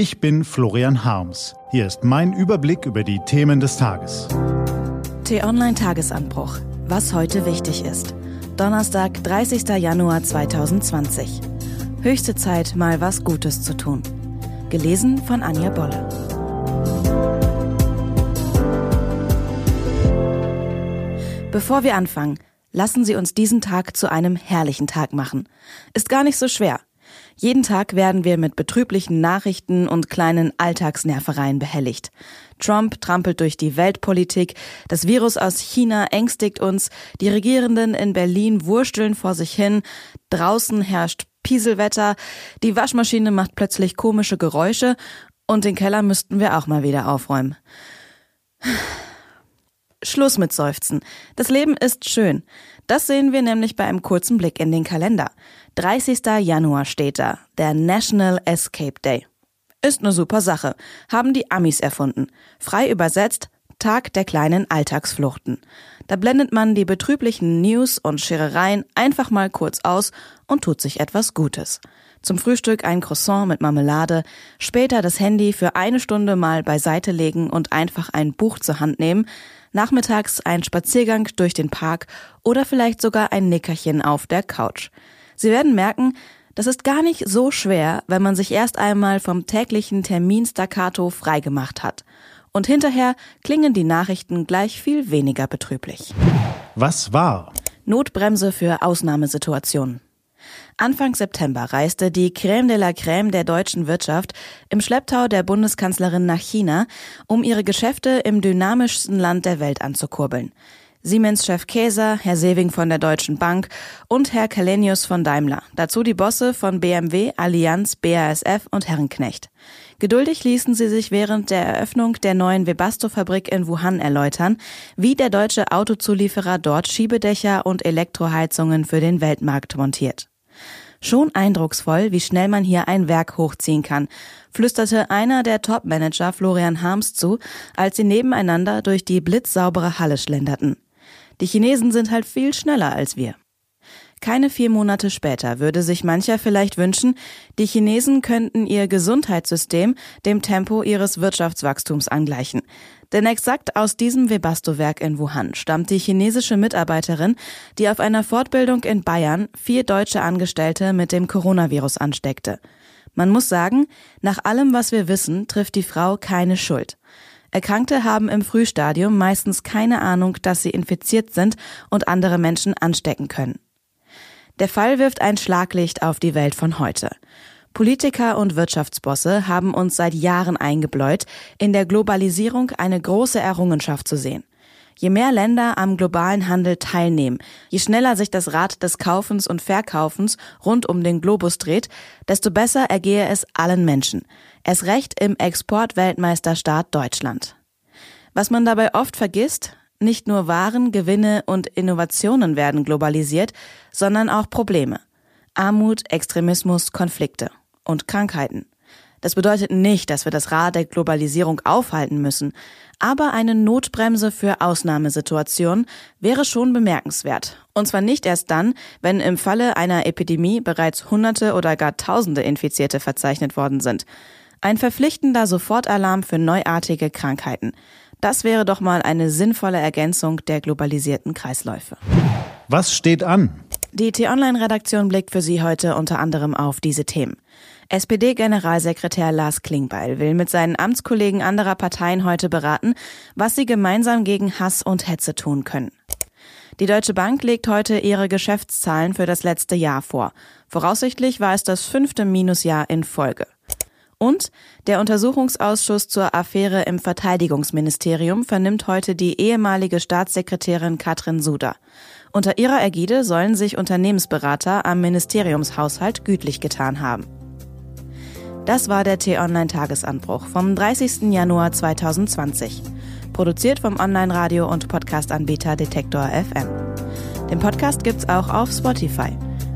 Ich bin Florian Harms. Hier ist mein Überblick über die Themen des Tages. T-Online Tagesanbruch. Was heute wichtig ist. Donnerstag, 30. Januar 2020. Höchste Zeit, mal was Gutes zu tun. Gelesen von Anja Bolle. Bevor wir anfangen, lassen Sie uns diesen Tag zu einem herrlichen Tag machen. Ist gar nicht so schwer. Jeden Tag werden wir mit betrüblichen Nachrichten und kleinen Alltagsnervereien behelligt. Trump trampelt durch die Weltpolitik, das Virus aus China ängstigt uns, die Regierenden in Berlin wursteln vor sich hin, draußen herrscht Pieselwetter, die Waschmaschine macht plötzlich komische Geräusche und den Keller müssten wir auch mal wieder aufräumen. Schluss mit Seufzen. Das Leben ist schön. Das sehen wir nämlich bei einem kurzen Blick in den Kalender. 30. Januar steht da, der National Escape Day. Ist eine super Sache, haben die Amis erfunden. Frei übersetzt, Tag der kleinen Alltagsfluchten. Da blendet man die betrüblichen News und Scherereien einfach mal kurz aus und tut sich etwas Gutes. Zum Frühstück ein Croissant mit Marmelade, später das Handy für eine Stunde mal beiseite legen und einfach ein Buch zur Hand nehmen, nachmittags ein Spaziergang durch den Park oder vielleicht sogar ein Nickerchen auf der Couch. Sie werden merken, das ist gar nicht so schwer, wenn man sich erst einmal vom täglichen Terminstaccato freigemacht hat. Und hinterher klingen die Nachrichten gleich viel weniger betrüblich. Was war? Notbremse für Ausnahmesituationen. Anfang September reiste die Crème de la Crème der deutschen Wirtschaft im Schlepptau der Bundeskanzlerin nach China, um ihre Geschäfte im dynamischsten Land der Welt anzukurbeln. Siemens-Chef Käser, Herr Sewing von der Deutschen Bank und Herr Kalenius von Daimler. Dazu die Bosse von BMW, Allianz, BASF und Herrenknecht. Geduldig ließen sie sich während der Eröffnung der neuen Webasto-Fabrik in Wuhan erläutern, wie der deutsche Autozulieferer dort Schiebedächer und Elektroheizungen für den Weltmarkt montiert. Schon eindrucksvoll, wie schnell man hier ein Werk hochziehen kann, flüsterte einer der Top-Manager Florian Harms zu, als sie nebeneinander durch die blitzsaubere Halle schlenderten. Die Chinesen sind halt viel schneller als wir. Keine vier Monate später würde sich mancher vielleicht wünschen, die Chinesen könnten ihr Gesundheitssystem dem Tempo ihres Wirtschaftswachstums angleichen. Denn exakt aus diesem Webasto-Werk in Wuhan stammt die chinesische Mitarbeiterin, die auf einer Fortbildung in Bayern vier deutsche Angestellte mit dem Coronavirus ansteckte. Man muss sagen, nach allem, was wir wissen, trifft die Frau keine Schuld. Erkrankte haben im Frühstadium meistens keine Ahnung, dass sie infiziert sind und andere Menschen anstecken können. Der Fall wirft ein Schlaglicht auf die Welt von heute. Politiker und Wirtschaftsbosse haben uns seit Jahren eingebläut, in der Globalisierung eine große Errungenschaft zu sehen. Je mehr Länder am globalen Handel teilnehmen, je schneller sich das Rad des Kaufens und Verkaufens rund um den Globus dreht, desto besser ergehe es allen Menschen. Es recht im Exportweltmeisterstaat Deutschland. Was man dabei oft vergisst, nicht nur Waren, Gewinne und Innovationen werden globalisiert, sondern auch Probleme. Armut, Extremismus, Konflikte und Krankheiten. Das bedeutet nicht, dass wir das Rad der Globalisierung aufhalten müssen, aber eine Notbremse für Ausnahmesituationen wäre schon bemerkenswert. Und zwar nicht erst dann, wenn im Falle einer Epidemie bereits Hunderte oder gar Tausende Infizierte verzeichnet worden sind. Ein verpflichtender Sofortalarm für neuartige Krankheiten. Das wäre doch mal eine sinnvolle Ergänzung der globalisierten Kreisläufe. Was steht an? Die T-Online-Redaktion blickt für Sie heute unter anderem auf diese Themen. SPD-Generalsekretär Lars Klingbeil will mit seinen Amtskollegen anderer Parteien heute beraten, was sie gemeinsam gegen Hass und Hetze tun können. Die Deutsche Bank legt heute ihre Geschäftszahlen für das letzte Jahr vor. Voraussichtlich war es das fünfte Minusjahr in Folge. Und der Untersuchungsausschuss zur Affäre im Verteidigungsministerium vernimmt heute die ehemalige Staatssekretärin Katrin Suder. Unter ihrer Ägide sollen sich Unternehmensberater am Ministeriumshaushalt gütlich getan haben. Das war der T-Online-Tagesanbruch vom 30. Januar 2020. Produziert vom Online-Radio- und Podcast-Anbieter Detektor FM. Den Podcast gibt's auch auf Spotify.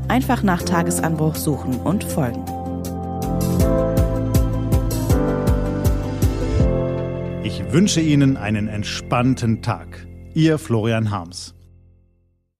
Einfach nach Tagesanbruch suchen und folgen. Wünsche Ihnen einen entspannten Tag. Ihr Florian Harms.